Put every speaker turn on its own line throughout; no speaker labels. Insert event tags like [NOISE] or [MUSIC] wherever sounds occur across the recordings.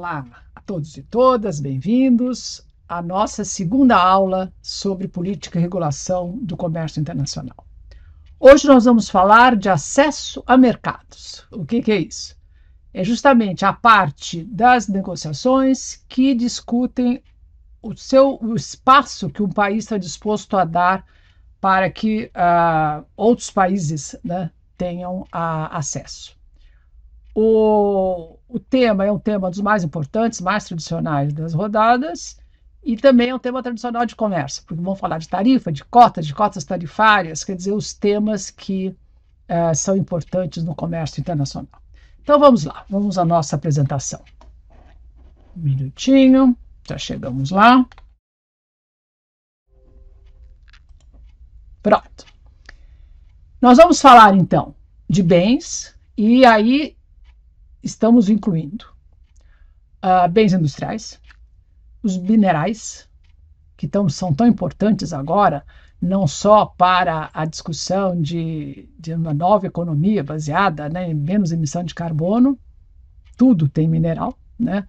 Olá a todos e todas, bem-vindos à nossa segunda aula sobre política e regulação do comércio internacional. Hoje nós vamos falar de acesso a mercados. O que, que é isso? É justamente a parte das negociações que discutem o seu o espaço que um país está disposto a dar para que uh, outros países né, tenham uh, acesso. O, o tema é um tema dos mais importantes, mais tradicionais das rodadas, e também é um tema tradicional de comércio, porque vamos falar de tarifa, de cotas, de cotas tarifárias, quer dizer, os temas que uh, são importantes no comércio internacional. Então vamos lá, vamos à nossa apresentação. Um minutinho, já chegamos lá. Pronto. Nós vamos falar então de bens, e aí estamos incluindo uh, bens industriais, os minerais, que tão, são tão importantes agora, não só para a discussão de, de uma nova economia baseada né, em menos emissão de carbono, tudo tem mineral, né?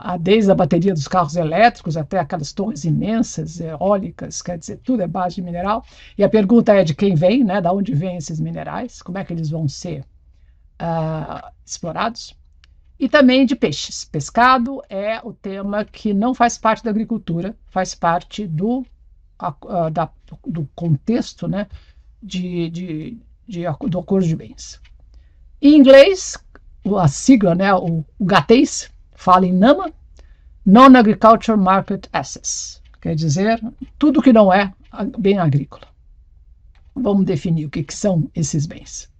Ah, desde a bateria dos carros elétricos até aquelas torres imensas, eólicas, quer dizer, tudo é base de mineral. E a pergunta é de quem vem, né? Da onde vêm esses minerais? Como é que eles vão ser uh, explorados? E também de peixes. Pescado é o tema que não faz parte da agricultura, faz parte do, uh, da, do contexto, né? De, de, de, do acordo de bens. Em inglês, a sigla, né? O, o GATES fala em NAMA, Non-Agriculture Market Assets, quer dizer, tudo que não é bem agrícola. Vamos definir o que, que são esses bens.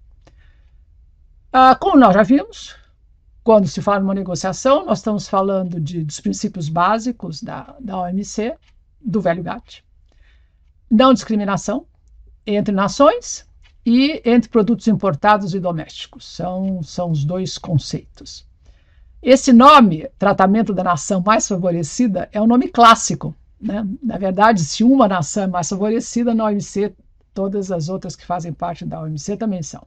Ah, como nós já vimos, quando se fala numa negociação, nós estamos falando de, dos princípios básicos da, da OMC, do velho GATT. Não discriminação entre nações e entre produtos importados e domésticos. São, são os dois conceitos. Esse nome, tratamento da nação mais favorecida, é um nome clássico. Né? Na verdade, se uma nação é mais favorecida, na OMC, todas as outras que fazem parte da OMC também são.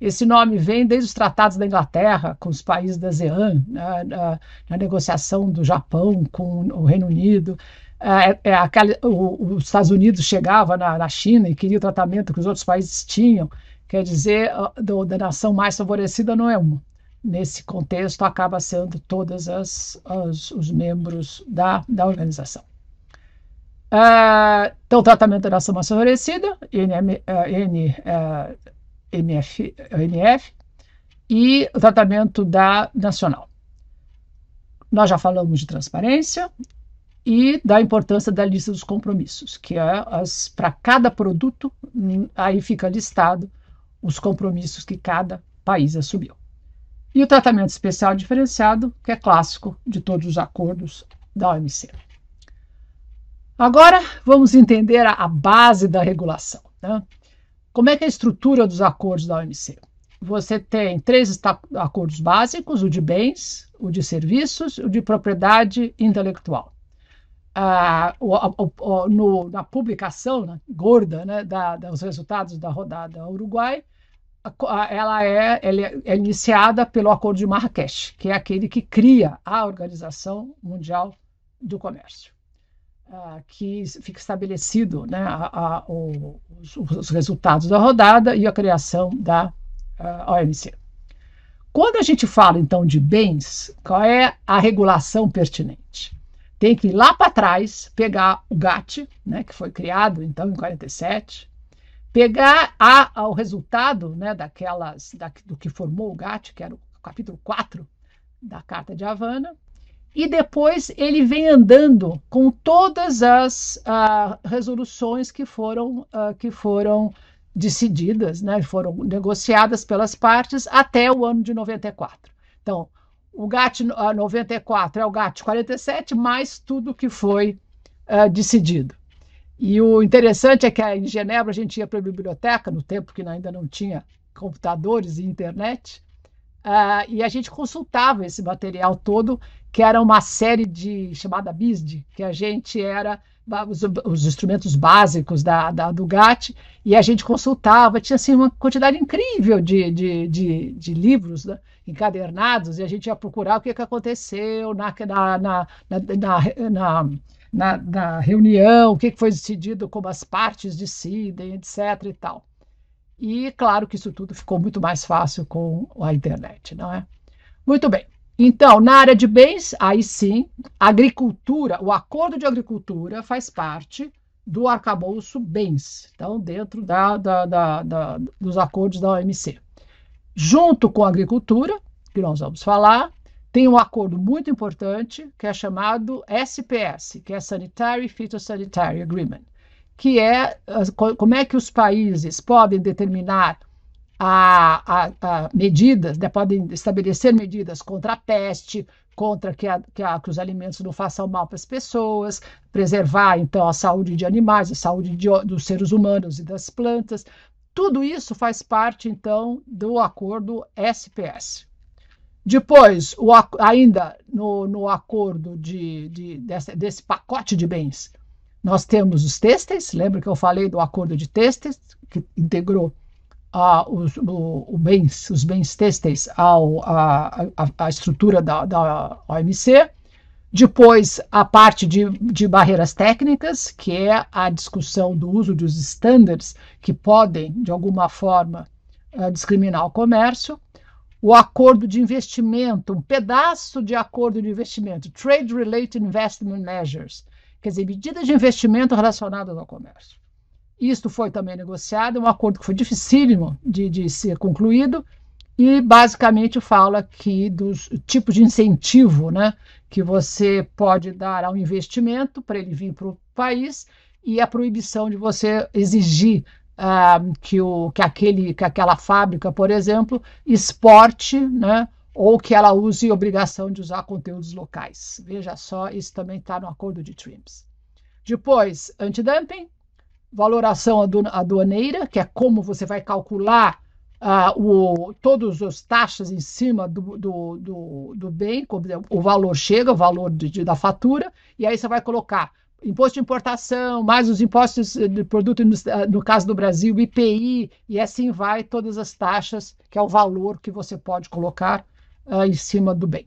Esse nome vem desde os tratados da Inglaterra com os países da ASEAN, né, na, na, negociação do Japão com o Reino Unido. É, é aquela, o, os Estados Unidos chegava na, na, China e queria o tratamento que os outros países tinham. Quer dizer, do, da nação mais favorecida não é uma nesse contexto, acaba sendo todos os membros da, da organização. Uh, então, tratamento da nação mais favorecida, NM, uh, N, uh, MF, NF, e o tratamento da nacional. Nós já falamos de transparência e da importância da lista dos compromissos, que é para cada produto, aí fica listado os compromissos que cada país assumiu e o tratamento especial diferenciado, que é clássico de todos os acordos da OMC. Agora vamos entender a, a base da regulação. Né? Como é que é a estrutura dos acordos da OMC? Você tem três acordos básicos: o de bens, o de serviços, o de propriedade intelectual. Ah, o, o, o, no, na publicação né, gorda né, da, dos resultados da rodada Uruguai, ela é, ela é iniciada pelo Acordo de Marrakech, que é aquele que cria a Organização Mundial do Comércio, uh, que fica estabelecido né, a, a, o, os, os, resultados da rodada e a criação da uh, ah, OMC. Quando a gente fala, então, de bens, qual é a regulação pertinente? Tem que ir lá para trás, pegar o GATT, né, que foi criado, então, em 47, pegar a, o resultado né, daquelas, da, do que formou o GATT, que era o capítulo 4 da Carta de Havana, e depois ele vem andando com todas as uh, resoluções que foram, uh, que foram decididas, né, foram negociadas pelas partes até o ano de 94. Então, o GATT 94 é o GATT 47, mais tudo que foi decidido. E o interessante é que em Genebra a gente ia para a biblioteca, no tempo que ainda não tinha computadores e internet, uh, e a gente consultava esse material todo, que era uma série de chamada BISD, que a gente era os, os instrumentos básicos da, da, do GATT, e a gente consultava, tinha assim, uma quantidade incrível de, de, de, de livros né, encadernados, e a gente ia procurar o que, que aconteceu na, na, na, na, na, na reunião, o que, que foi decidido, como as partes decidem, etc. e tal. E claro que isso tudo ficou muito mais fácil com a internet, não é? Muito bem. Então, na área de bens, aí sim, agricultura, o acordo de agricultura faz parte do arcabouço bens, então, dentro da, da, da, da, dos acordos da OMC. Junto com a agricultura, que nós vamos falar, tem um acordo muito importante que é chamado SPS, que é Sanitary Phytosanitary Agreement, que é como é que os países podem determinar a, a, a medidas, né, podem estabelecer medidas contra a peste, contra que, a, que, a, que, os alimentos não façam mal para as pessoas, preservar então a saúde de animais, a saúde de, dos seres humanos e das plantas. Tudo isso faz parte então do acordo SPS. Depois, o, ainda no, no acordo de, de, desse, desse pacote de bens, nós temos os têxteis, lembra que eu falei do acordo de têxteis, que integrou uh, os, o, o bens, os bens têxteis ao, a, a, a estrutura da, da OMC. Depois, a parte de, de, barreiras técnicas, que é a discussão do uso dos estándares que podem, de alguma forma, uh, discriminar o comércio. O acordo de investimento, um pedaço de acordo de investimento, Trade Related Investment Measures, quer dizer, medidas de investimento relacionadas ao comércio. Isto foi também negociado, um acordo que foi dificílimo de, de ser concluído, e basicamente fala aqui dos tipos de incentivo né, que você pode dar ao investimento para ele vir para o país e a proibição de você exigir uh, que, o, que, aquele, que aquela fábrica, por exemplo, exporte né, ou que ela use obrigação de usar conteúdos locais. Veja só, isso também está no acordo de TRIMS. Depois, antidumping, valoração aduaneira, que é como você vai calcular uh, o, todas as taxas em cima do, do, do, do bem, como o valor chega, o valor de, de, da fatura, e aí você vai colocar imposto de importação, mais os impostos de produto, ah, no caso do Brasil, IPI, e assim vai todas as taxas, que é o valor que você pode colocar uh, em cima do bem.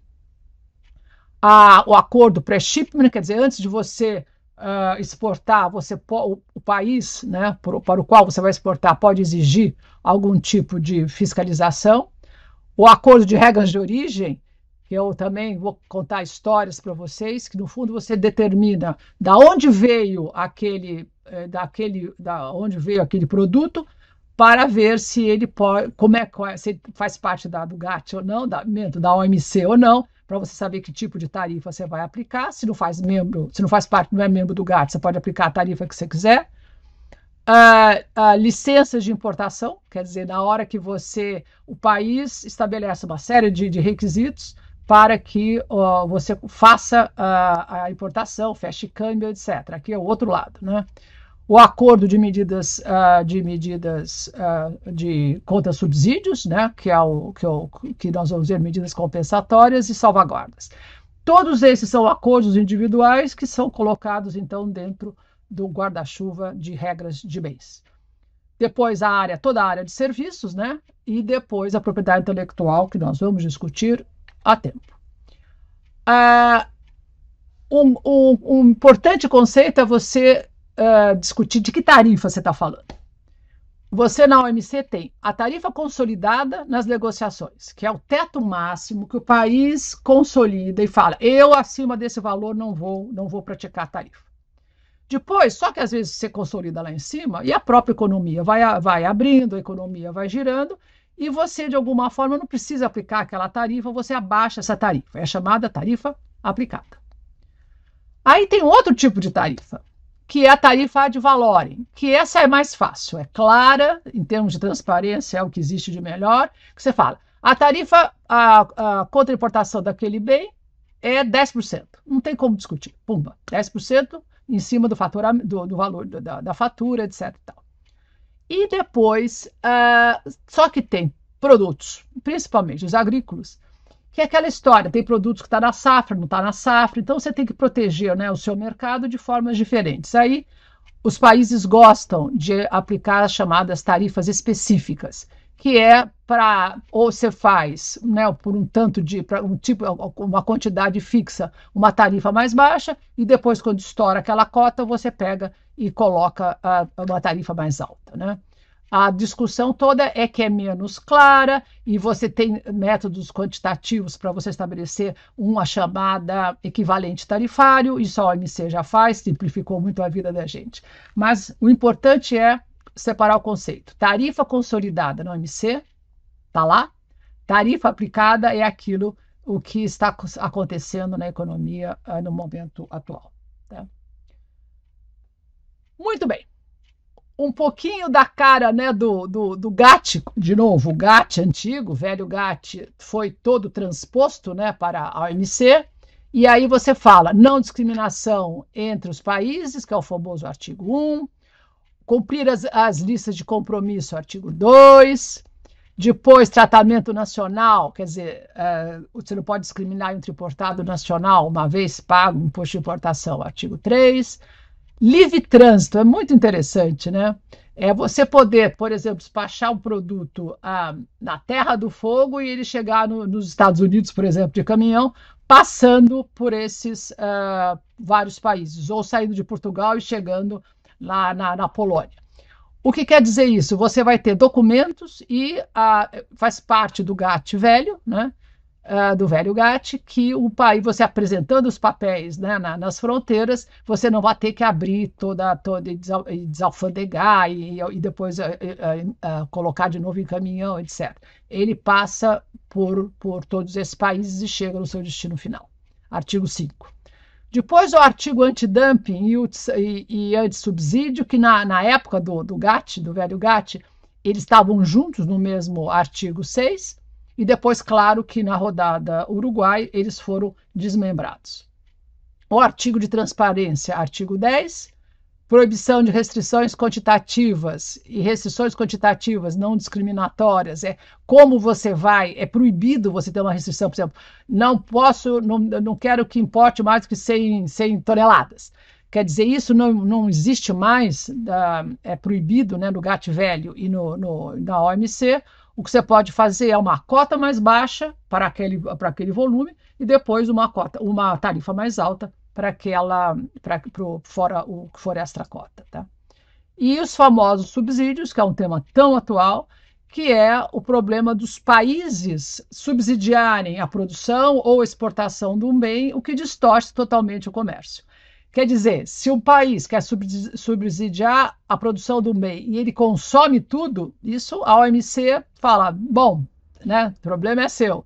O acordo pré-shipment, quer dizer, antes de você uh, exportar, você o, o país né, para o qual você vai exportar pode exigir algum tipo de fiscalização. O acordo de regras de origem, que eu também vou contar histórias para vocês, que no fundo você determina da onde veio aquele, eh, daquele, da onde veio aquele produto, para ver se ele pode, como é, se ele faz parte da, do GATT ou não, da, da OMC ou não, para você saber que tipo de tarifa você vai aplicar. Se não faz membro, se não faz parte, não é membro do GATT, você pode aplicar a tarifa que você quiser. Uh, licenças de importação, quer dizer, na hora que você, o país estabelece uma série de, de requisitos para que você faça a importação, feche câmbio, etc. Aqui é o outro lado, né? O acordo de medidas uh, de medidas uh, de contra subsídios, né, que é o que, é o que nós vamos ver medidas compensatórias e salvaguardas. Todos esses são acordos individuais que são colocados então dentro do guarda-chuva de regras de bens. Depois a área, toda a área de serviços, né, e depois a propriedade intelectual que nós vamos discutir a tempo. Uh, um, um, um importante conceito é você uh, discutir de que tarifa você está falando. Você na OMC tem a tarifa consolidada nas negociações, que é o teto máximo que o país consolida e fala: eu acima desse valor não vou, não vou praticar a tarifa. Depois, só que às vezes você consolida lá em cima e a própria economia vai, vai abrindo, a economia vai girando e você, de alguma forma, não precisa aplicar aquela tarifa, você abaixa essa tarifa. É chamada tarifa aplicada. Aí tem outro tipo de tarifa, que é a tarifa ad valorem, que essa é mais fácil, é clara, em termos de transparência, é o que existe de melhor, que você fala, a tarifa a, a contra importação daquele bem é 10%, não tem como discutir, pumba, 10% em cima do, do, do valor da, da, fatura, etc. E, tal. e depois, uh, só que tem produtos, principalmente os agrícolas, que é aquela história, tem produtos que está na safra, não está na safra, então você tem que proteger né, o seu mercado de formas diferentes. Aí os países gostam de aplicar as chamadas tarifas específicas, que é para ou você faz, né, por um tanto de um tipo uma quantidade fixa, uma tarifa mais baixa e depois quando estoura aquela cota você pega e coloca a, uma tarifa mais alta, né? A discussão toda é que é menos clara e você tem métodos quantitativos para você estabelecer uma chamada equivalente tarifário, isso a OMC já faz, simplificou muito a vida da gente. Mas o importante é separar o conceito. Tarifa consolidada na OMC, está lá. Tarifa aplicada é aquilo o que está acontecendo na economia uh, no momento atual. Tá? Muito bem um pouquinho da cara né, do, do, do GATT, de novo, o GATT antigo, o velho GATT, foi todo transposto né, para a OMC, e aí você fala não discriminação entre os países, que é o famoso artigo 1, cumprir as, as listas de compromisso, artigo 2, depois tratamento nacional, quer dizer, uh, você não pode discriminar entre importado nacional, uma vez pago imposto de importação, artigo 3, Livre trânsito é muito interessante, né? É você poder, por exemplo, despachar um produto ah, na Terra do Fogo e ele chegar no, nos Estados Unidos, por exemplo, de caminhão, passando por esses ah, vários países, ou saindo de Portugal e chegando lá na, na Polônia. O que quer dizer isso? Você vai ter documentos e ah, faz parte do GATT velho, né? Uh, do velho GATT, que o país, você apresentando os papéis né, na, nas fronteiras, você não vai ter que abrir toda, toda e desalfandegar e, e depois uh, uh, colocar de novo em caminhão, etc. Ele passa por, por todos esses países e chega no seu destino final. Artigo 5. Depois o artigo antidumping e, o, e, e antissubsídio, que na, na época do, do GATT, do velho GATT, eles estavam juntos no mesmo artigo 6, e depois, claro, que na rodada Uruguai eles foram desmembrados. O artigo de transparência, artigo 10, proibição de restrições quantitativas e restrições quantitativas não discriminatórias é como você vai é proibido você ter uma restrição por exemplo não posso não, não quero que importe mais que 100, 100 toneladas quer dizer isso não, não existe mais é proibido né no GATT velho e no, no na OMC o que você pode fazer é uma cota mais baixa para aquele, para aquele volume e depois uma cota, uma tarifa mais alta para aquela, para pro, fora o que for extra cota, tá? E os famosos subsídios, que é um tema tão atual, que é o problema dos países subsidiarem a produção ou exportação de um bem, o que distorce totalmente o comércio. Quer dizer, se um país quer subsidiar a produção do bem e ele consome tudo, isso a OMC fala, bom, né, o problema é seu.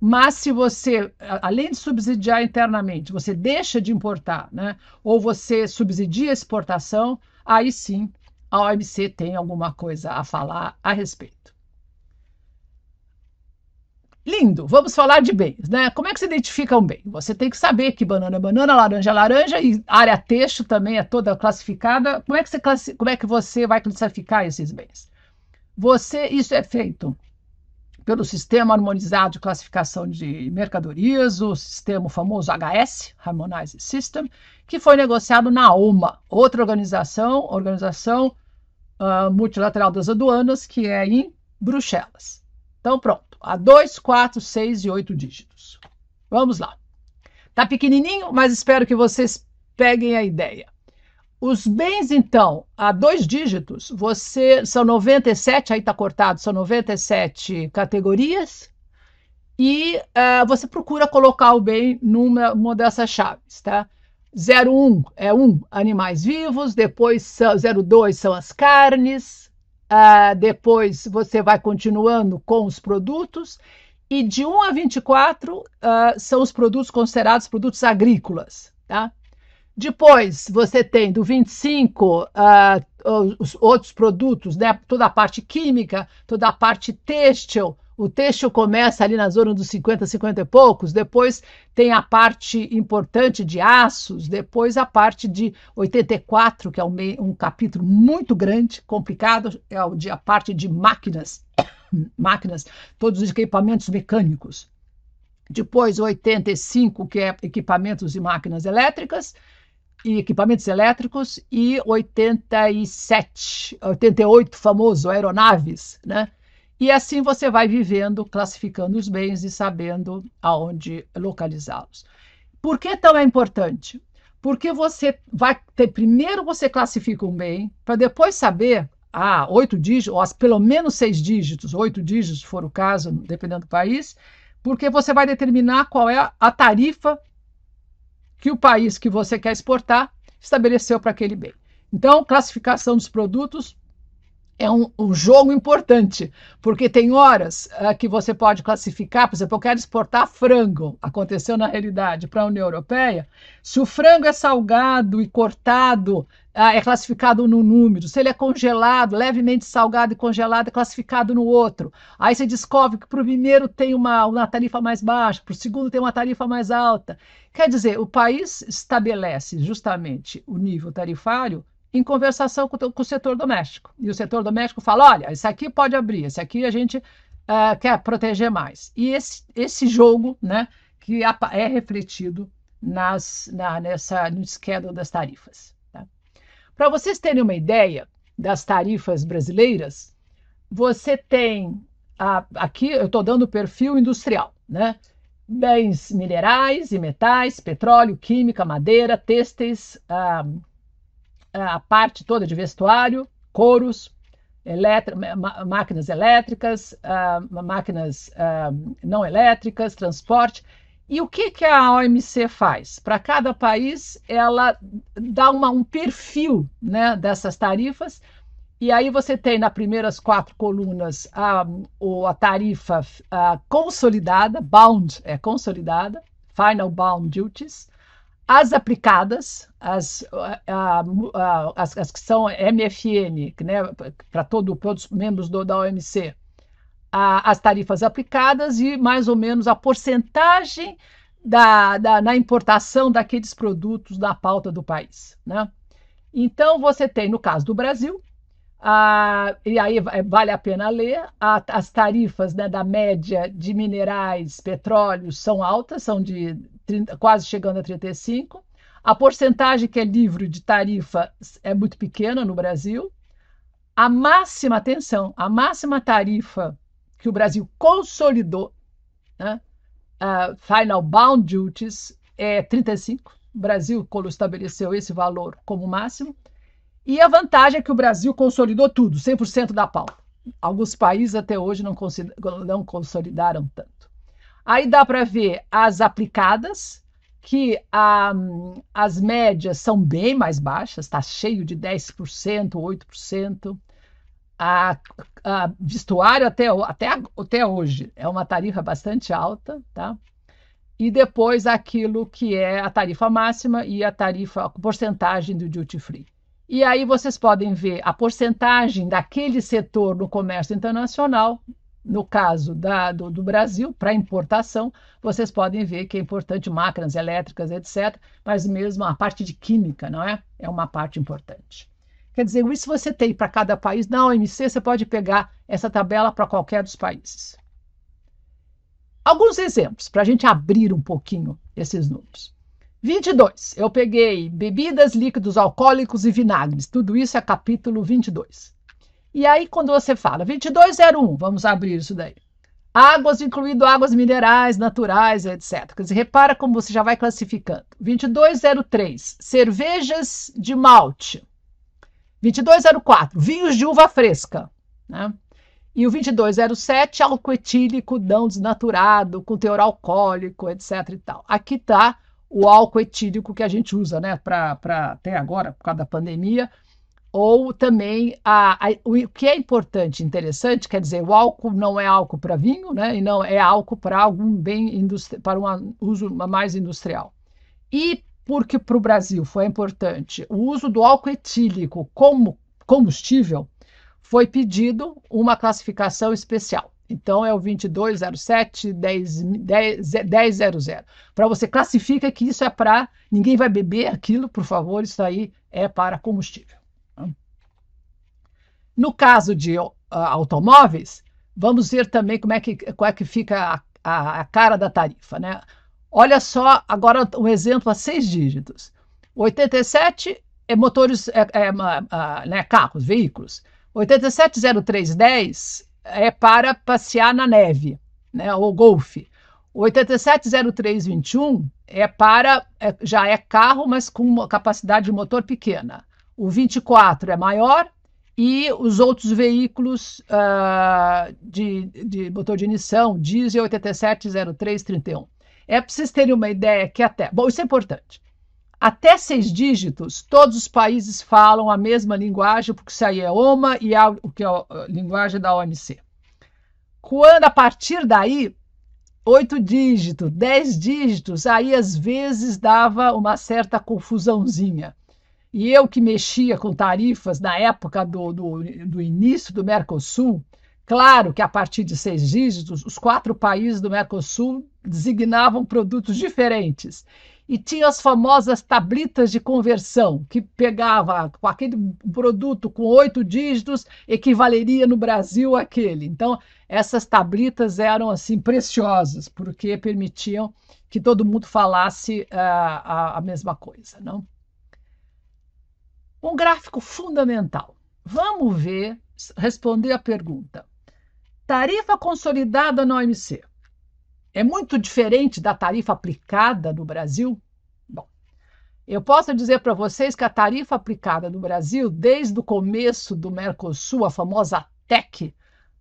Mas se você, além de subsidiar internamente, você deixa de importar, né, ou você subsidia a exportação, aí sim a OMC tem alguma coisa a falar a respeito. Lindo, vamos falar de bens, né? Como é que se identifica um bem? Você tem que saber que banana é banana, laranja é laranja e área texto também é toda classificada. Como é que você, classi... Como é que você vai classificar esses bens? Você, isso é feito pelo Sistema Harmonizado de Classificação de Mercadorias, o sistema famoso HS, Harmonized System, que foi negociado na OMA, outra organização, Organização uh, Multilateral das Aduanas, que é em Bruxelas. Então, pronto a 2, 4, 6 e 8 dígitos. Vamos lá. Tá pequenininho, mas espero que vocês peguem a ideia. Os bens, então, a dois dígitos, você são 97, aí está cortado, são 97 categorias, e uh, você procura colocar o bem numa uma dessas chaves, tá? 01 é um animais vivos, depois 02 são as carnes, Uh, depois você vai continuando com os produtos. E de 1 a 24 uh, ah, são os produtos considerados produtos agrícolas. Tá? Depois você tem do 25 uh, ah, os outros produtos, né? toda a parte química, toda a parte têxtil, o têxtil começa ali na zona dos 50, 50 e poucos, depois tem a parte importante de aços, depois a parte de 84, que é um, um capítulo muito grande, complicado, é a parte de máquinas, [COUGHS] máquinas, todos os equipamentos mecânicos. Depois, 85, que é equipamentos e máquinas elétricas e equipamentos elétricos, e 87, 88, famoso, aeronaves, né? E assim você vai vivendo, classificando os bens e sabendo aonde localizá-los. Por que tão é importante? Porque você vai ter, primeiro você classifica um bem, para depois saber, ah, oito dígitos, ou pelo menos seis dígitos, oito dígitos, se for o caso, dependendo do país, porque você vai determinar qual é a tarifa que o país que você quer exportar estabeleceu para aquele bem. Então, classificação dos produtos é um, um, jogo importante, porque tem horas uh, que você pode classificar, por exemplo, eu quero exportar frango, aconteceu na realidade para a União Europeia. Se o frango é salgado e cortado, uh, é classificado no número, se ele é congelado, levemente salgado e congelado, é classificado no outro. Aí você descobre que para o primeiro tem uma, uma tarifa mais baixa, para o segundo tem uma tarifa mais alta. Quer dizer, o país estabelece justamente o nível tarifário em conversação com, com, o setor doméstico. E o setor doméstico fala: olha, esse aqui pode abrir, esse aqui a gente uh, quer proteger mais. E esse, esse jogo, né, que é refletido nas, na, nessa, no schedule das tarifas. Tá? Para vocês terem uma ideia das tarifas brasileiras, você tem a, aqui eu estou dando o perfil industrial, né? Bens minerais e metais, petróleo, química, madeira, têxteis, ah, a parte toda de vestuário, couros, máquinas elétricas, uh, máquinas uh, não elétricas, transporte. E o que, que a OMC faz? Para cada país, ela dá uma, um perfil né, dessas tarifas, e aí você tem nas primeiras quatro colunas a, a tarifa a consolidada, bound é consolidada, final bound duties, as aplicadas, as, a, a, as, as, que são MFN, né, para todo, todos os membros do, da OMC, a, as tarifas aplicadas e mais ou menos a porcentagem da, da, na importação daqueles produtos da pauta do país. Né? Então, você tem, no caso do Brasil, e aí vale a pena ler. as tarifas né, da média de minerais, petróleo, são altas, são de 30, quase chegando a 35. A porcentagem que é livre de tarifa é muito pequena no Brasil. A máxima, atenção, a máxima tarifa que o Brasil consolidou, né, uh, Final Bound Duties, é 35. O Brasil estabeleceu esse valor como máximo. E a vantagem é que o Brasil consolidou tudo, 100% da pauta. Alguns países até hoje não, não consolidaram tanto. Aí dá para ver as aplicadas, que ah, as médias são bem mais baixas, está cheio de 10%, 8%. A, a vestuário até, até, até hoje é uma tarifa bastante alta, tá? E depois aquilo que é a tarifa máxima e a tarifa, a porcentagem do duty free. E aí vocês podem ver a porcentagem daquele setor no comércio internacional, no caso da, do, do Brasil, para importação, vocês podem ver que é importante máquinas elétricas, etc., mas mesmo a parte de química, não é? É uma parte importante. Quer dizer, isso você tem para cada país. Na OMC, você pode pegar essa tabela para qualquer dos países. Alguns exemplos, para a gente abrir um pouquinho esses números. 22. Eu peguei bebidas, líquidos alcoólicos e vinagres. Tudo isso é capítulo 22. E aí, quando você fala 2201, vamos abrir isso daí. Águas, incluindo águas minerais, naturais, etc. Quer dizer, repara como você já vai classificando. 2203, cervejas de malte. 2204, vinhos de uva fresca. Né? E o 2207, álcool etílico não desnaturado, com teor alcoólico, etc. E tal. Aqui está o álcool etílico que a gente usa, né, para até agora, por causa da pandemia, ou também a, a, o que é importante, interessante, quer dizer, o álcool não é álcool para vinho, né, e não é álcool para algum bem para um uso mais industrial. E porque para o Brasil foi importante o uso do álcool etílico como combustível, foi pedido uma classificação especial. Então é o 2207 1000. Para você classifica que isso é para ninguém vai beber aquilo, por favor, isso aí é para combustível. No caso de uh, automóveis, vamos ver também como é que, como é que fica a, a, a cara da tarifa, né? Olha só, agora um exemplo a seis dígitos. 87 é motores, é, é, é, né, carros, veículos. 870310 é para passear na neve, né, ou golfe. 870321 é para, é, já é carro, mas com capacidade de motor pequena. O 24 é maior e os outros veículos uh, de, de motor de ignição, diesel 870331. É para vocês terem uma ideia que até. Bom, isso é importante. Até seis dígitos, todos os países falam a mesma linguagem, porque isso aí é OMA e é o que é a linguagem da OMC. Quando a partir daí, oito dígitos, dez dígitos, aí às vezes dava uma certa confusãozinha. E eu que mexia com tarifas na época do, do, do início do Mercosul, claro que a partir de seis dígitos, os quatro países do Mercosul designavam produtos diferentes. E tinha as famosas tablitas de conversão, que pegava aquele produto com oito dígitos, equivaleria no Brasil aquele. Então, essas tablitas eram assim preciosas, porque permitiam que todo mundo falasse uh, a, a mesma coisa. Não? Um gráfico fundamental. Vamos ver, responder a pergunta. Tarifa consolidada na OMC é muito diferente da tarifa aplicada no Brasil? Bom, eu posso dizer para vocês que a tarifa aplicada no Brasil, desde o começo do Mercosul, a famosa TEC,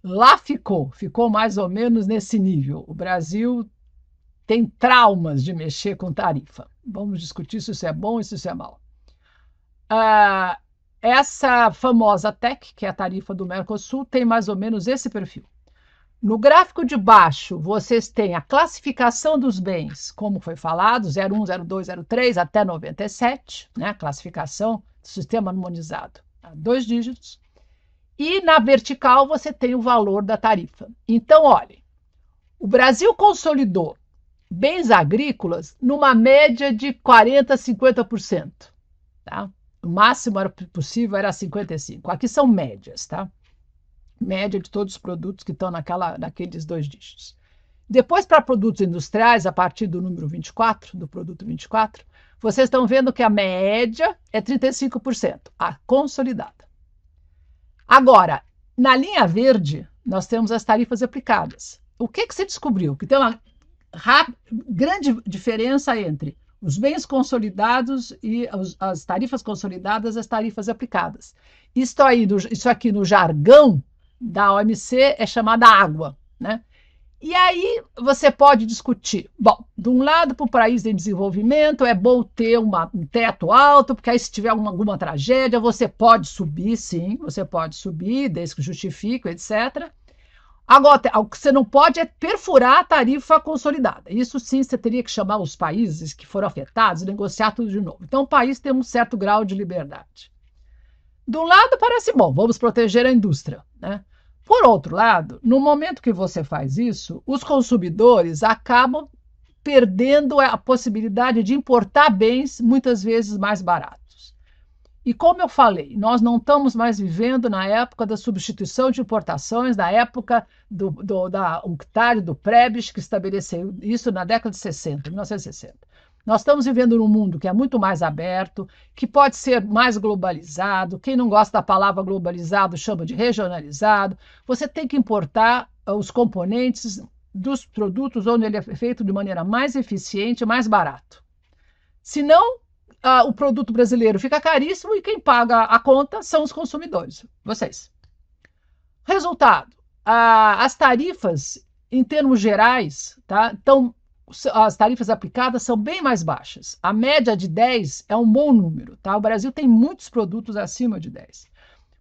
lá ficou, ficou mais ou menos nesse nível. O Brasil tem traumas de mexer com tarifa. Vamos discutir se isso é bom e se isso é mal. Uh, essa famosa TEC, que é a tarifa do Mercosul, tem mais ou menos esse perfil. No gráfico de baixo, vocês têm a classificação dos bens, como foi falado, 01, 02, 03 até 97, né? classificação do sistema harmonizado, dois dígitos. E na vertical você tem o valor da tarifa. Então, olhem, o Brasil consolidou bens agrícolas numa média de 40% a 50%. Tá? O máximo possível era 55%. Aqui são médias, tá? Média de todos os produtos que estão naquela, naqueles dois dígitos. Depois, para produtos industriais, a partir do número 24, do produto 24, vocês estão vendo que a média é 35%, a consolidada. Agora, na linha verde, nós temos as tarifas aplicadas. O que, que se descobriu? Que tem uma grande diferença entre os bens consolidados e as tarifas consolidadas, as tarifas aplicadas. Isso, aí, isso aqui no jargão da OMC é chamada água, né? E aí você pode discutir. Bom, de um lado, para o país em desenvolvimento, é bom ter uma, um teto alto, porque aí se tiver alguma tragédia, você pode subir, sim, você pode subir, desde que justifique, etc. Agora, o que você não pode é perfurar a tarifa consolidada. Isso sim, você teria que chamar os países que foram afetados e negociar tudo de novo. Então, o país tem um certo grau de liberdade. De um lado, parece bom, vamos proteger a indústria. Né? Por outro lado, no momento que você faz isso, os consumidores acabam perdendo a possibilidade de importar bens muitas vezes mais baratos. E como eu falei, nós não estamos mais vivendo na época da substituição de importações, da época do, do, da UNCTAD, do PREBIS, que estabeleceu isso na década de 60, 1960. Nós estamos vivendo num mundo que é muito mais aberto, que pode ser mais globalizado. Quem não gosta da palavra globalizado chama de regionalizado. Você tem que importar ah, os componentes dos produtos onde ele é feito de maneira mais eficiente, mais barato. Senão, ah, o produto brasileiro fica caríssimo e quem paga a conta são os consumidores, vocês. Resultado: ah, as tarifas, em termos gerais, tá, então, as tarifas aplicadas são bem mais baixas. A média de 10 é um bom número. Tá? O Brasil tem muitos produtos acima de 10.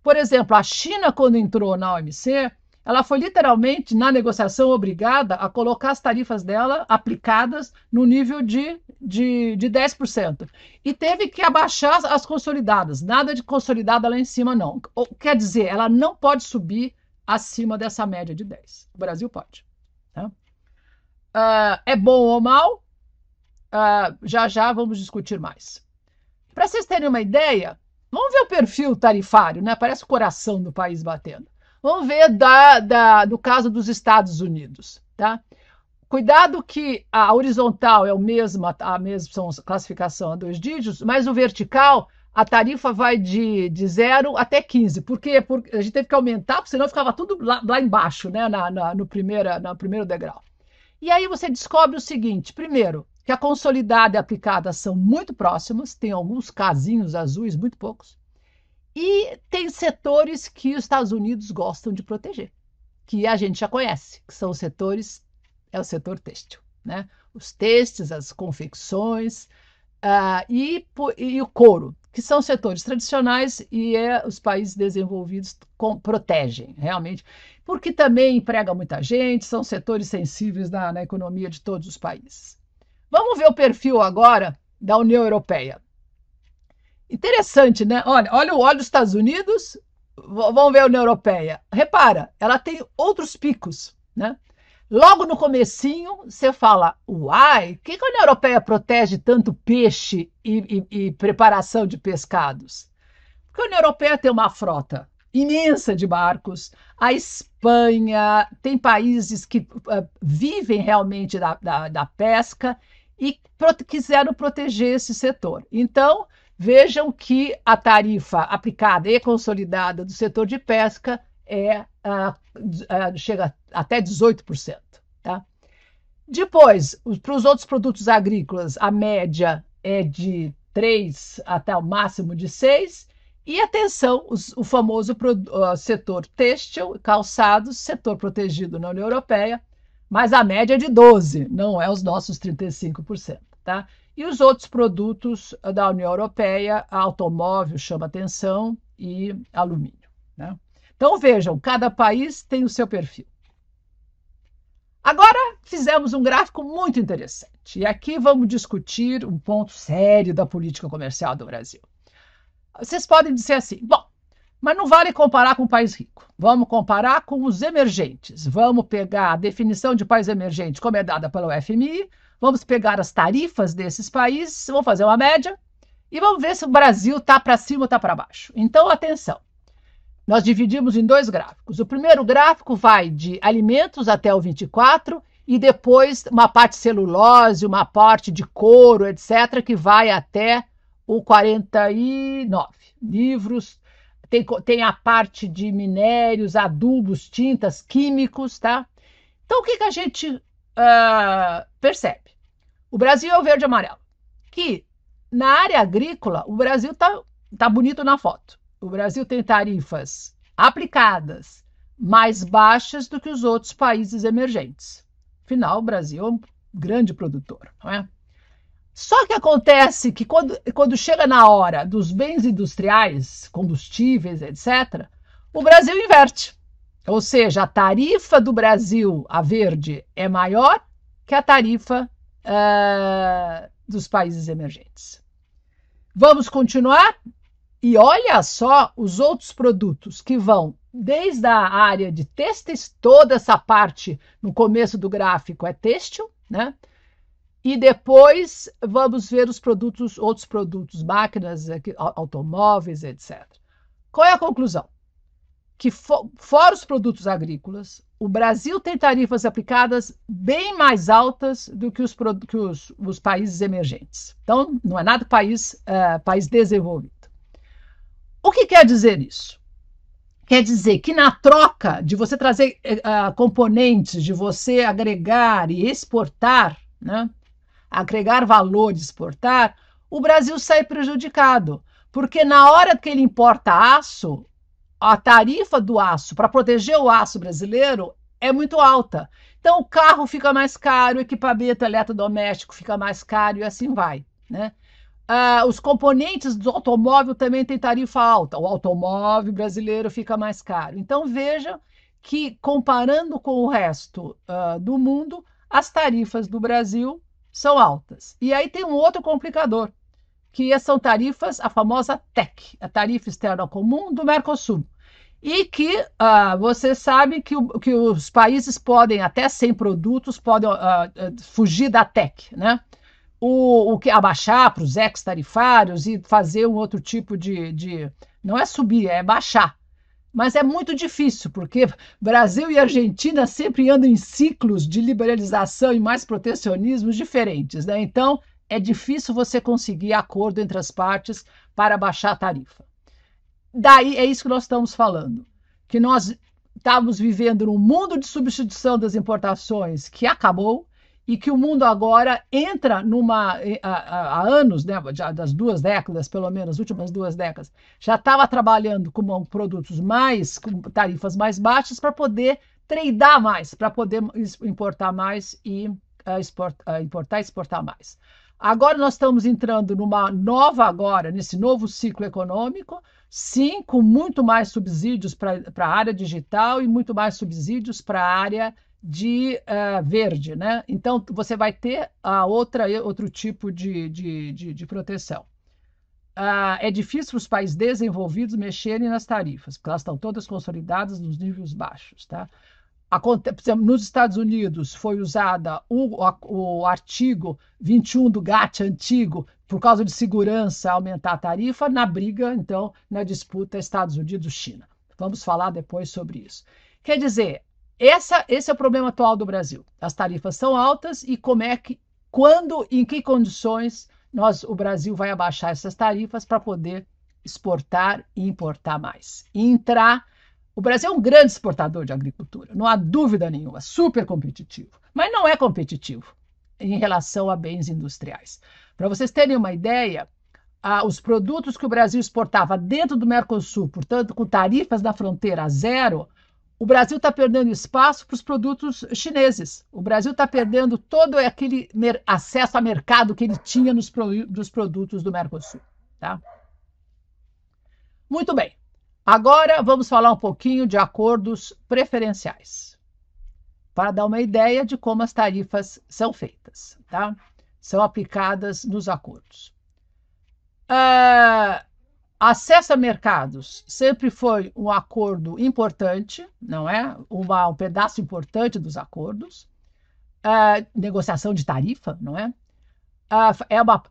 Por exemplo, a China, quando entrou na OMC, ela foi literalmente, na negociação, obrigada a colocar as tarifas dela aplicadas no nível de, de, de 10%. E teve que abaixar as consolidadas. Nada de consolidada lá em cima, não. Quer dizer, ela não pode subir acima dessa média de 10%. O Brasil pode. Tá? Uh, é bom ou mal? Uh, já já vamos discutir mais. Para vocês terem uma ideia, vamos ver o perfil tarifário, né? Parece o coração do país batendo. Vamos ver da, da, do caso dos Estados Unidos. Tá? Cuidado que a horizontal é o mesmo, a mesma são classificação a dois dígitos, mas o vertical a tarifa vai de, de 0 até 15. Por quê? Porque a gente teve que aumentar, porque senão ficava tudo lá, lá embaixo, né? Na, na, no, primeira, no primeiro degrau. E aí você descobre o seguinte: primeiro, que a consolidada e aplicada são muito próximas, tem alguns casinhos azuis, muito poucos, e tem setores que os Estados Unidos gostam de proteger, que a gente já conhece, que são os setores, é o setor têxtil, né? Os têxteis, as confecções uh, e, e o couro que são setores tradicionais e é, os países desenvolvidos com, protegem realmente, porque também emprega muita gente, são setores sensíveis na, na economia de todos os países. Vamos ver o perfil agora da União Europeia. Interessante, né? Olha, olha, olha os Estados Unidos, vamos ver a União Europeia. Repara, ela tem outros picos, né? Logo no comecinho, você fala, uai, que, que a União Europeia protege tanto peixe e, e, e preparação de pescados? Porque a União Europeia tem uma frota imensa de barcos, a Espanha tem países que uh, vivem realmente da, da, da pesca e quiseram proteger esse setor. Então, vejam que a tarifa aplicada e consolidada do setor de pesca é uh, uh, chega até 18%. Tá? Depois, para os outros produtos agrícolas, a média é de 3 até o máximo de 6. E atenção, os, o famoso uh, setor têxtil, calçados, setor protegido na União Europeia, mas a média é de 12, não é os nossos 35%. Tá? E os outros produtos da União Europeia, automóvel chama atenção e alumínio. Né? Então vejam, cada país tem o seu perfil. Agora fizemos um gráfico muito interessante e aqui vamos discutir um ponto sério da política comercial do Brasil. Vocês podem dizer assim, bom, mas não vale comparar com o país rico. Vamos comparar com os emergentes. Vamos pegar a definição de país emergente como é dada pelo FMI, vamos pegar as tarifas desses países, vamos fazer uma média e vamos ver se o Brasil está para cima ou está para baixo. Então, atenção. Nós dividimos em dois gráficos. O primeiro gráfico vai de alimentos até o 24 e depois uma parte celulose, uma parte de couro, etc., que vai até o 49. Livros, tem, tem a parte de minérios, adubos, tintas, químicos, tá? Então, o que, que a gente uh, percebe? O Brasil é o verde e amarelo. Que na área agrícola, o Brasil tá, tá bonito na foto. O Brasil tem tarifas aplicadas mais baixas do que os outros países emergentes. Afinal, o Brasil é um grande produtor, não é? Só que acontece que quando, quando chega na hora dos bens industriais, combustíveis, etc., o Brasil inverte. Ou seja, a tarifa do Brasil, a verde, é maior que a tarifa uh, dos países emergentes. Vamos continuar? E olha só os outros produtos que vão desde a área de têxteis, toda essa parte no começo do gráfico é têxtil, né? E depois vamos ver os produtos, outros produtos, máquinas, automóveis, etc. Qual é a conclusão? Que for, fora os produtos agrícolas, o Brasil tem tarifas aplicadas bem mais altas do que os, que os, os países emergentes. Então, não é nada país, uh, país desenvolvido. O que quer dizer isso? Quer dizer que na troca de você trazer uh, componentes, de você agregar e exportar, né? agregar valor exportar, o Brasil sai prejudicado. Porque na hora que ele importa aço, a tarifa do aço para proteger o aço brasileiro é muito alta. Então o carro fica mais caro, o equipamento eletrodoméstico fica mais caro e assim vai. Né? Uh, os componentes do automóvel também têm tarifa alta. O automóvel brasileiro fica mais caro. Então veja que, comparando com o resto uh, do mundo, as tarifas do Brasil são altas. E aí tem um outro complicador, que são tarifas, a famosa TEC, a tarifa externa comum do Mercosul. E que uh, você sabe que, o, que, os países podem, até sem produtos, podem fugir da TEC, né? o, o que abaixar para os ex-tarifários e fazer um outro tipo de, de. Não é subir, é baixar. Mas é muito difícil, porque Brasil e Argentina sempre andam em ciclos de liberalização e mais protecionismos diferentes. Né? Então, é difícil você conseguir acordo entre as partes para baixar a tarifa. Daí é isso que nós estamos falando, que nós estávamos vivendo num mundo de substituição das importações que acabou e que o mundo agora entra numa há, há anos, né, das duas décadas, pelo menos, últimas duas décadas, já estava trabalhando com produtos mais com tarifas mais baixas para poder tradar mais, para poder importar mais e uh, uh, importar e exportar mais. Agora nós estamos entrando numa nova agora, nesse novo ciclo econômico, sim, com muito mais subsídios para a área digital e muito mais subsídios para a área de uh, verde, né? Então você vai ter a outra, outro tipo de, de, de, de proteção. Uh, é difícil os países desenvolvidos mexerem nas tarifas, porque elas estão todas consolidadas nos níveis baixos, tá? Nos Estados Unidos foi usada o, o, artigo 21 do GATT antigo por causa de segurança aumentar a tarifa na briga, então, na disputa Estados Unidos-China. Vamos falar depois sobre isso. Quer dizer, essa, esse é o problema atual do Brasil. As tarifas são altas e como é que, quando, em que condições nós, o Brasil vai abaixar essas tarifas para poder exportar e importar mais. Entrar. O Brasil é um grande exportador de agricultura, não há dúvida nenhuma, super competitivo, mas não é competitivo em relação a bens industriais. Para vocês terem uma ideia, ah, os produtos que o Brasil exportava dentro do Mercosul, portanto, com tarifas da fronteira zero, o Brasil está perdendo espaço para os produtos chineses. O Brasil está perdendo todo aquele acesso a mercado que ele tinha nos pro dos produtos do Mercosul. Tá? Muito bem. Agora vamos falar um pouquinho de acordos preferenciais, para dar uma ideia de como as tarifas são feitas, tá? São aplicadas nos acordos. Uh, Acesso a mercados sempre foi um acordo importante, não é? Uma, um pedaço importante dos acordos. Uh, negociação de tarifa, não é? Uh, é, uma,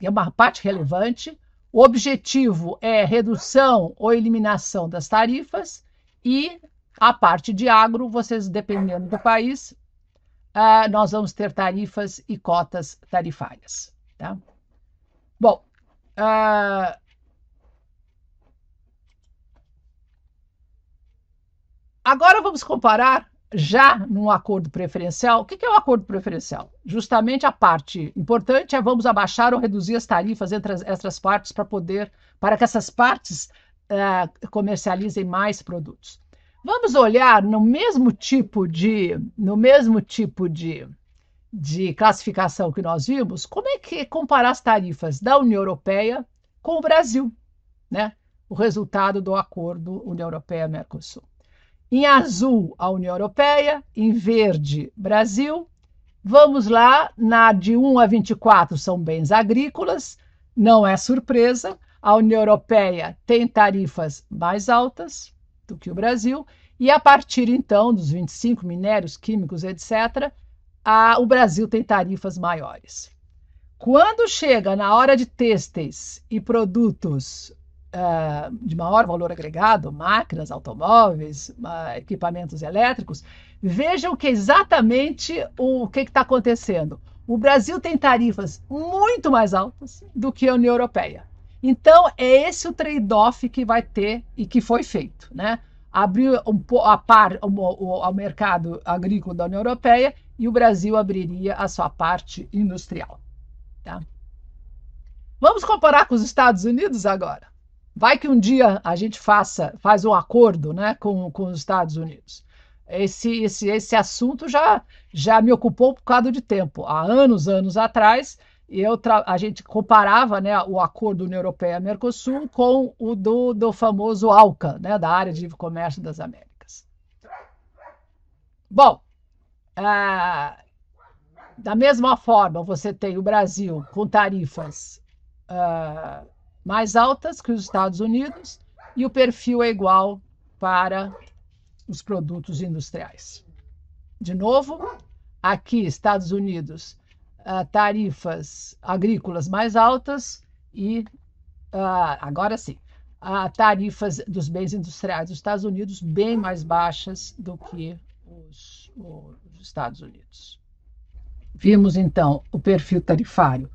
é uma parte relevante. O objetivo é redução ou eliminação das tarifas e a parte de agro, vocês dependendo do país, nós vamos ter tarifas e cotas tarifárias. Tá? Bom, Uh, agora vamos comparar já num acordo preferencial. O que é o um acordo preferencial? Justamente a parte importante é vamos abaixar ou reduzir as tarifas entre as, entre as partes para poder, para que essas partes uh, comercializem mais produtos. Vamos olhar no mesmo tipo de, no mesmo tipo de de classificação que nós vimos, como é que comparar as tarifas da União Europeia com o Brasil, né? O resultado do acordo União Europeia-Mercosul. Em azul, a União Europeia, em verde, Brasil. Vamos lá, na de 1 a 24 são bens agrícolas, não é surpresa, a União Europeia tem tarifas mais altas do que o Brasil, e a partir então dos 25 minérios químicos, etc., a, o Brasil tem tarifas maiores. Quando chega na hora de têxteis e produtos uh, de maior valor agregado, máquinas, automóveis, uh, equipamentos elétricos, vejam que exatamente o que está acontecendo. O Brasil tem tarifas muito mais altas do que a União Europeia. Então, é esse o trade-off que vai ter e que foi feito. Né? Abriu um, a par ao mercado agrícola da União Europeia e o Brasil abriria a sua parte industrial. Tá? Vamos comparar com os Estados Unidos agora. Vai que um dia a gente faça, faz um acordo né, com, com os Estados Unidos. Esse, esse, esse assunto já, já me ocupou um bocado de tempo. Há anos, anos atrás, eu a gente comparava né, o acordo União Europeia-Mercosul com o do, do famoso ALCA, né, da Área de Comércio das Américas. Bom, ah, da mesma forma, você tem o Brasil com tarifas ah, mais altas que os Estados Unidos e o perfil é igual para os produtos industriais. De novo, aqui, Estados Unidos, ah, tarifas agrícolas mais altas e, ah, agora sim, a tarifas dos bens industriais dos Estados Unidos bem mais baixas do que os, os Estados Unidos. Vimos então o perfil tarifário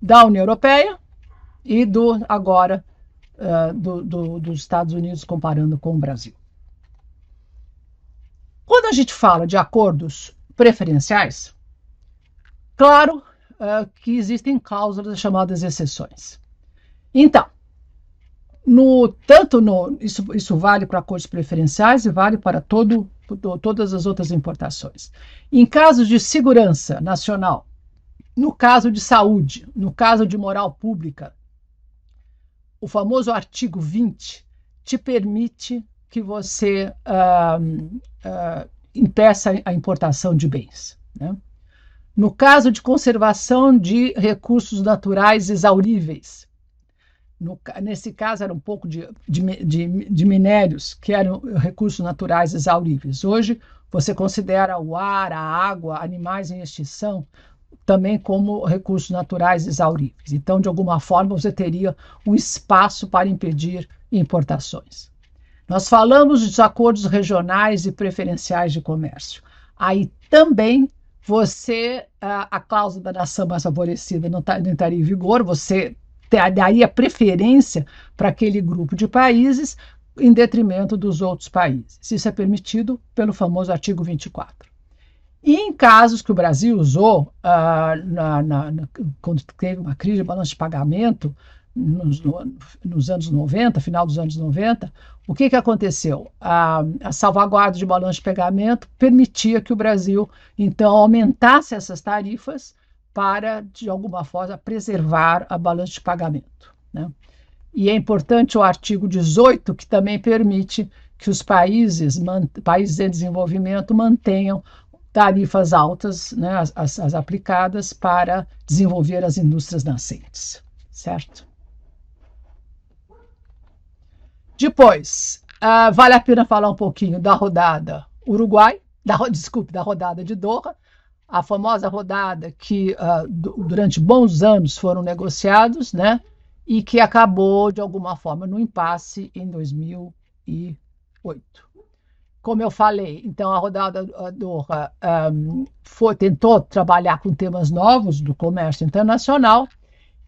da União Europeia e do agora uh, do, do, dos Estados Unidos comparando com o Brasil. Quando a gente fala de acordos preferenciais, claro uh, que existem cláusulas chamadas exceções. Então, no, tanto no, isso, isso vale para acordos preferenciais e vale para todo, todas as outras importações. Em casos de segurança nacional, no caso de saúde, no caso de moral pública, o famoso artigo 20 te permite que você uh, uh, impeça a importação de bens. Né? No caso de conservação de recursos naturais exauríveis, no, nesse caso, era um pouco de, de, de, de minérios, que eram recursos naturais exauríveis. Hoje, você considera o ar, a água, animais em extinção também como recursos naturais exauríveis. Então, de alguma forma, você teria um espaço para impedir importações. Nós falamos dos acordos regionais e preferenciais de comércio. Aí também você, a, a cláusula da nação mais favorecida não, tá, não estaria em vigor, você daria preferência para aquele grupo de países em detrimento dos outros países. Isso é permitido pelo famoso artigo 24. E em casos que o Brasil usou, uh, na, na, na, quando teve uma crise de balanço de pagamento, nos, no, nos, anos 90, final dos anos 90, o que, que aconteceu? A, a salvaguarda de balanço de pagamento permitia que o Brasil, então, aumentasse essas tarifas para, de alguma forma, preservar a balança de pagamento. Né? E é importante o artigo 18, que também permite que os países, países em desenvolvimento mantenham tarifas altas, né, as, as, as aplicadas para desenvolver as indústrias nascentes, certo? Depois, uh, vale a pena falar um pouquinho da rodada Uruguai, [LAUGHS] da, desculpe, da rodada de Doha, a famosa rodada que uh, durante bons anos foram negociados, né? E que acabou, de alguma forma, no impasse em 2008. Como eu falei, então a rodada do um, foi, tentou trabalhar com temas novos do comércio internacional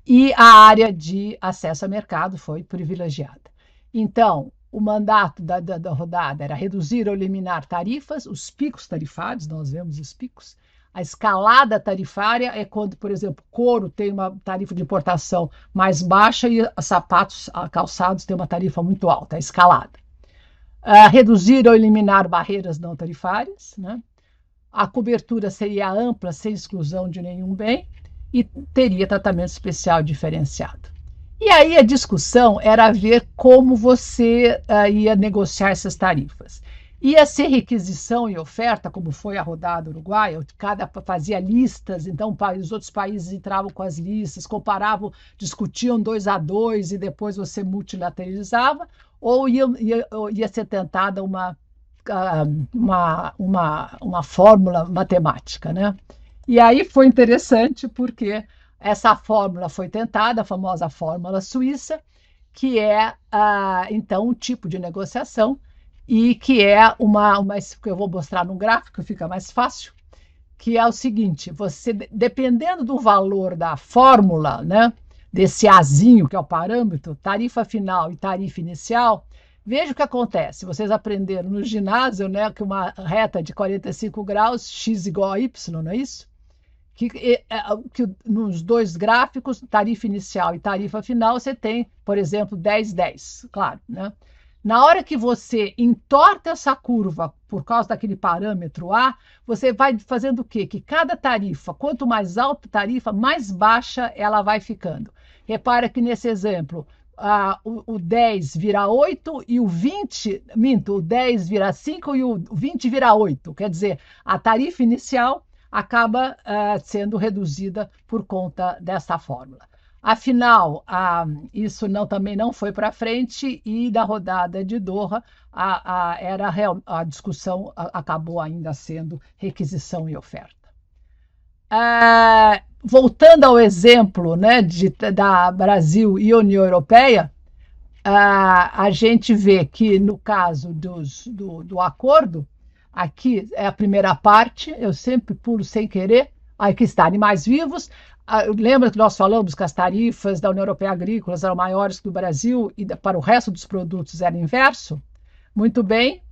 e a área de acesso a mercado foi privilegiada. Então, o mandato da, da, da rodada era reduzir ou eliminar tarifas, os picos tarifários, nós vemos os picos, a escalada tarifária é quando, por exemplo, couro tem uma tarifa de importação mais baixa e sapatos, calçados têm uma tarifa muito alta, a escalada. Uh, reduzir ou eliminar barreiras não tarifárias. Né? A cobertura seria ampla, sem exclusão de nenhum bem, e teria tratamento especial diferenciado. E aí a discussão era ver como você uh, ia negociar essas tarifas. Ia ser requisição e oferta, como foi a rodada uruguaia, cada fazia listas, então os outros países entravam com as listas, comparavam, discutiam dois a dois e depois você multilateralizava, ou ia, ia, ia ser tentada uma, ah, uma, uma, uma fórmula matemática. Né? E aí foi interessante porque essa fórmula foi tentada, a famosa fórmula suíça, que é, uh, então, um tipo de negociação e que é uma, uma que eu vou mostrar no gráfico, fica mais fácil, que é o seguinte, você dependendo do valor da fórmula, né, desse azinho que é o parâmetro, tarifa final e tarifa inicial, veja o que acontece. Vocês aprenderam no ginásio, né, que uma reta de 45 graus, x igual a y, não é isso? Que, é, que nos dois gráficos, tarifa inicial e tarifa final, você tem, por exemplo, 10, 10, claro, né? Na hora que você entorta essa curva por causa daquele parâmetro A, você vai fazendo o quê? Que cada tarifa, quanto mais alta a tarifa, mais baixa ela vai ficando. Repara que nesse exemplo, ah, o, o 10 vira 8 e o 20, minto, o 10 vira 5 e o 20 vira 8. Quer dizer, a tarifa inicial acaba ah, sendo reduzida por conta dessa fórmula. Afinal, a, isso não, também não foi para frente e na rodada de Doha a, a, era a discussão acabou ainda sendo requisição e oferta. É, voltando ao exemplo né, de, da Brasil e União Europeia, a gente vê que no caso dos, do, do acordo, aqui é a primeira parte, eu sempre pulo sem querer, aqui está, animais vivos. Lembra que nós falamos que as tarifas da União Europeia Agrícolas eram maiores que do Brasil e para o resto dos produtos era inverso? Muito bem.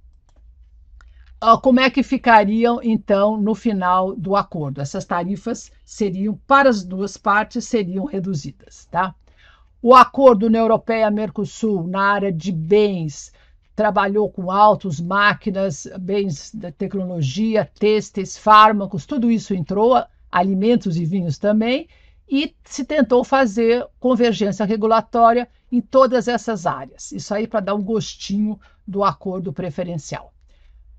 Como é que ficariam, então, no final do acordo? Essas tarifas seriam, para as duas partes, seriam reduzidas, tá? O acordo União Europeia-Mercosul na área de bens trabalhou com autos, máquinas, bens da tecnologia, têxteis, fármacos, tudo isso entrou, alimentos e vinhos também, e se tentou fazer convergência regulatória em todas essas áreas. Isso aí para dar um gostinho do acordo preferencial.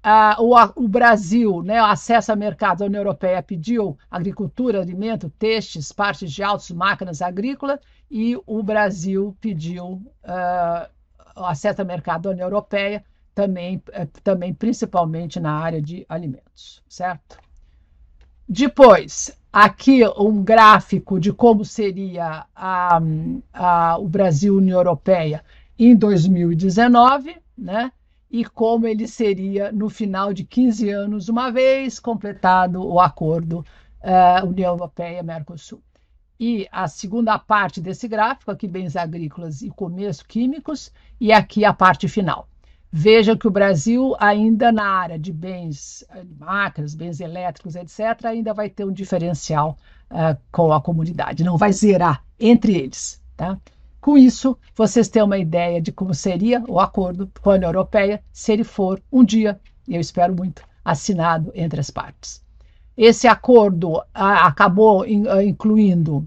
Ah, o, o, Brasil, né, acesso a mercados, a União Europeia pediu agricultura, alimento, textos, partes de autos, máquinas agrícolas, e o Brasil pediu uh, acesso a mercado da União Europeia, também, uh, também principalmente na área de alimentos, certo? Depois, aqui um gráfico de como seria a, a, o Brasil União Europeia em 2019, né? E como ele seria no final de 15 anos, uma vez completado o acordo uh, União Europeia-Mercosul. E a segunda parte desse gráfico, aqui bens agrícolas e começo químicos, e aqui a parte final. Veja que o Brasil, ainda na área de bens, eh, máquinas, bens elétricos, etc., ainda vai ter um diferencial uh, com a comunidade, não vai zerar entre eles. Tá? Com isso, vocês têm uma ideia de como seria o acordo com a União Europeia se ele for um dia, e eu espero muito, assinado entre as partes. Esse acordo ah, acabou in, ah, incluindo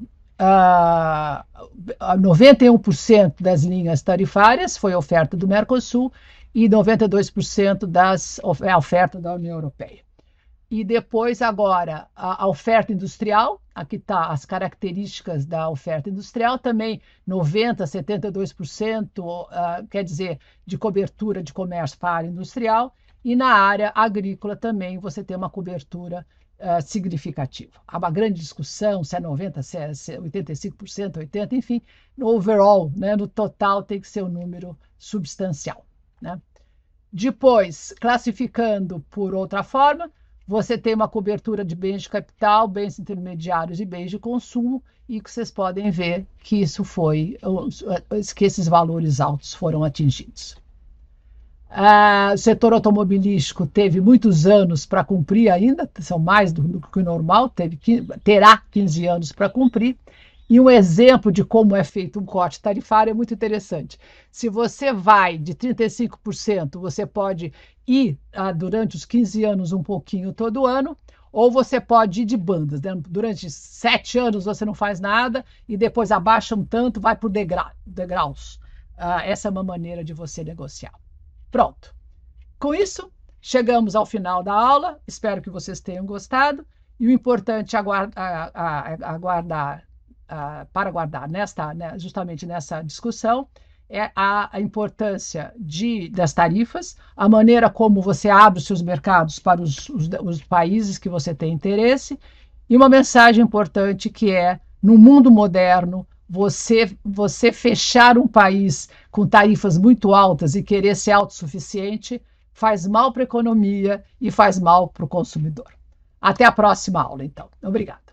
uh, 91% das linhas tarifárias, foi oferta do Mercosul, e 92% das é oferta da União Europeia. E depois, agora, a, a oferta industrial, aqui está as características da oferta industrial, também 90%, 72%, uh, quer dizer, de cobertura de comércio para área industrial, e na área agrícola também você tem uma cobertura uh, significativa. Há uma grande discussão se é 90%, se é, se é 85%, 80%, enfim, no overall, né, no total tem que ser um número substancial. Né? Depois, classificando por outra forma, você tem uma cobertura de bens de capital, bens intermediários e bens de consumo, e que vocês podem ver que isso foi, que esses valores altos foram atingidos. Ah, o setor automobilístico teve muitos anos para cumprir ainda, são mais do, do que o normal, teve, terá 15 anos para cumprir, e um exemplo de como é feito um corte tarifário é muito interessante. Se você vai de 35%, você pode ir ah, durante os 15 anos um pouquinho todo ano, ou você pode ir de bandas. Né? Durante sete anos você não faz nada e depois abaixa um tanto, vai por degra degraus. Ah, essa é uma maneira de você negociar. Pronto. Com isso, chegamos ao final da aula. Espero que vocês tenham gostado. E o importante é aguardar, aguardar uh, para guardar nesta, né, justamente nessa discussão é a, a, importância de, das tarifas, a maneira como você abre os seus mercados para os, os, os países que você tem interesse, e uma mensagem importante que é, no mundo moderno, você, você fechar um país com tarifas muito altas e querer ser autossuficiente faz mal para a economia e faz mal para o consumidor. Até a próxima aula, então. Obrigada.